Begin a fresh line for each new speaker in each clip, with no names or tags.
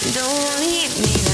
Don't leave me.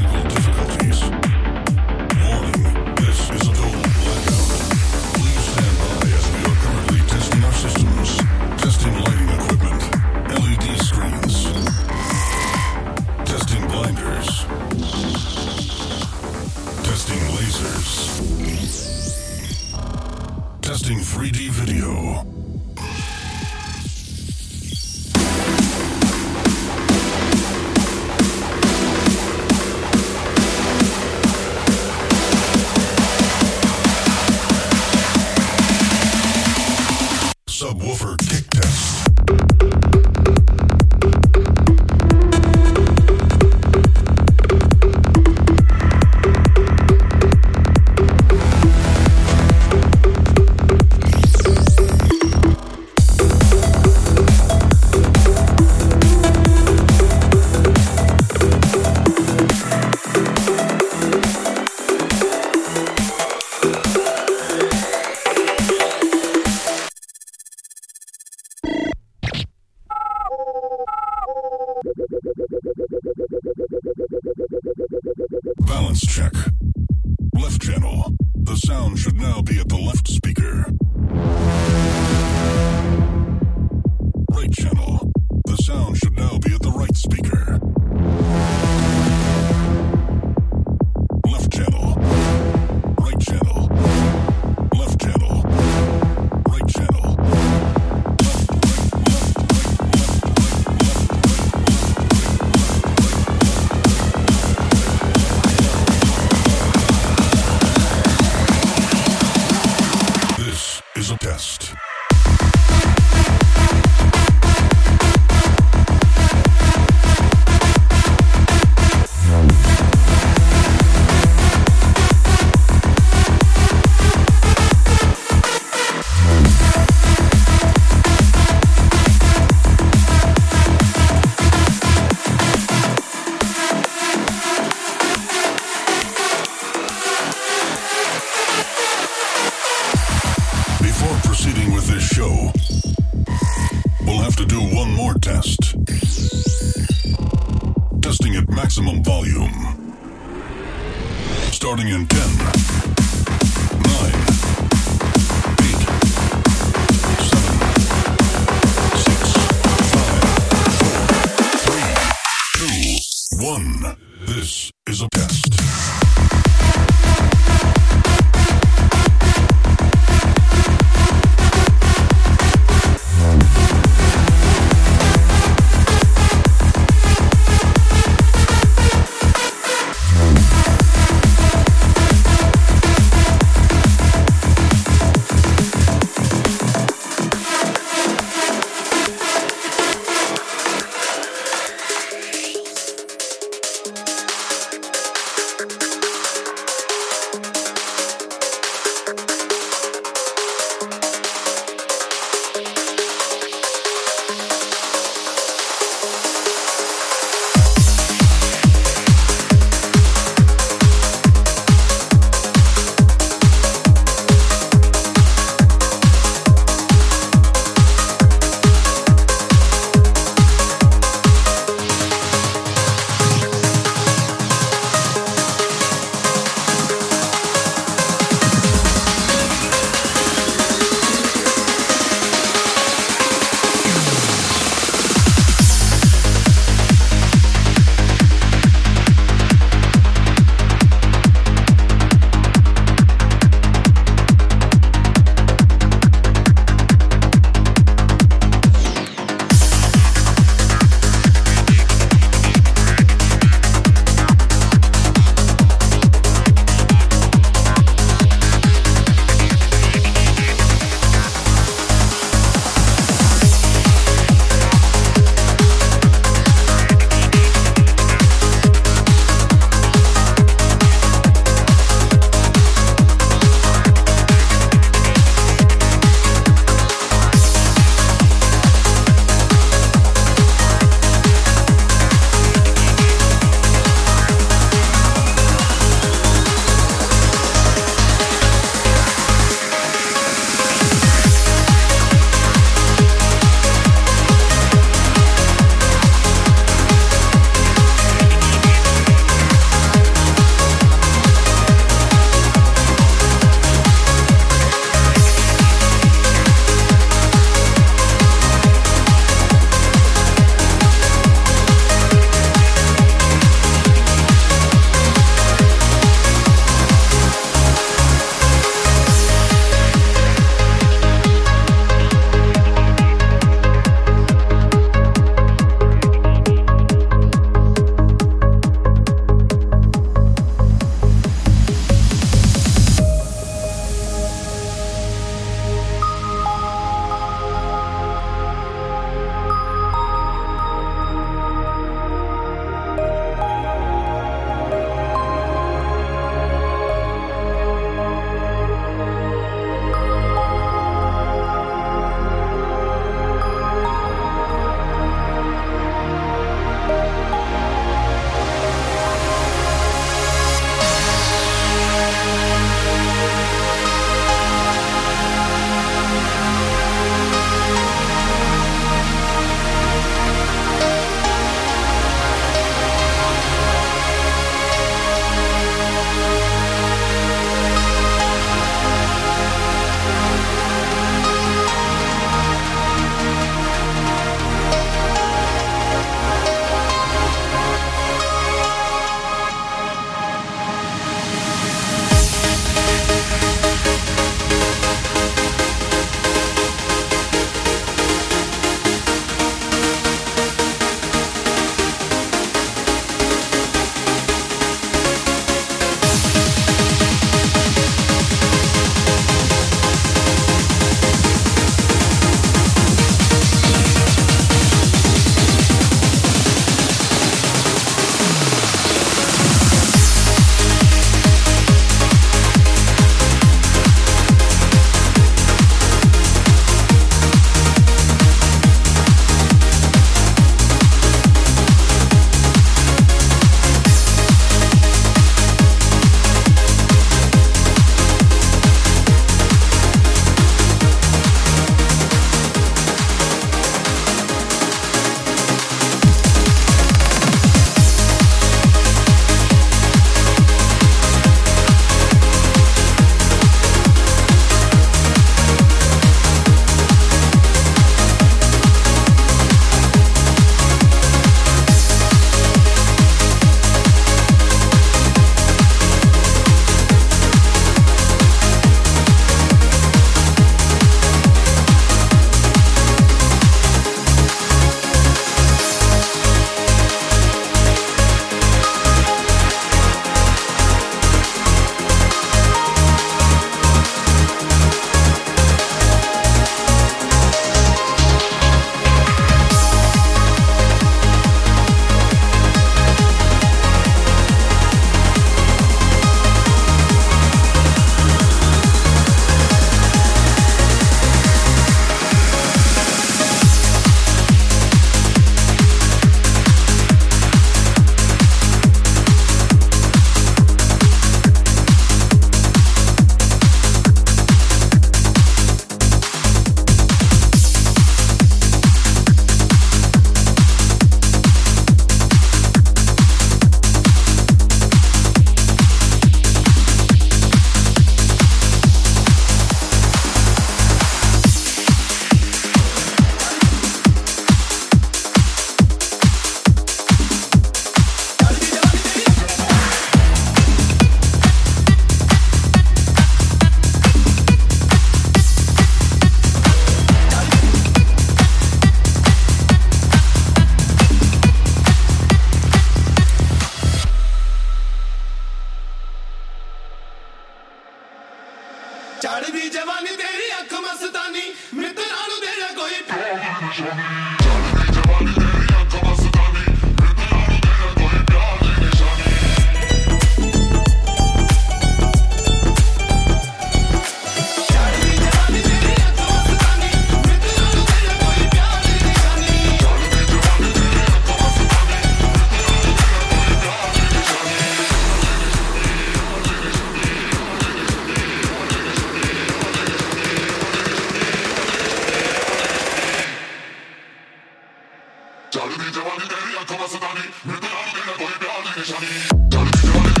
Jalebi,
jawani, teri aankhon mein sutani, mujhe aane na koi pyar ke nishani. Jalebi, jawani.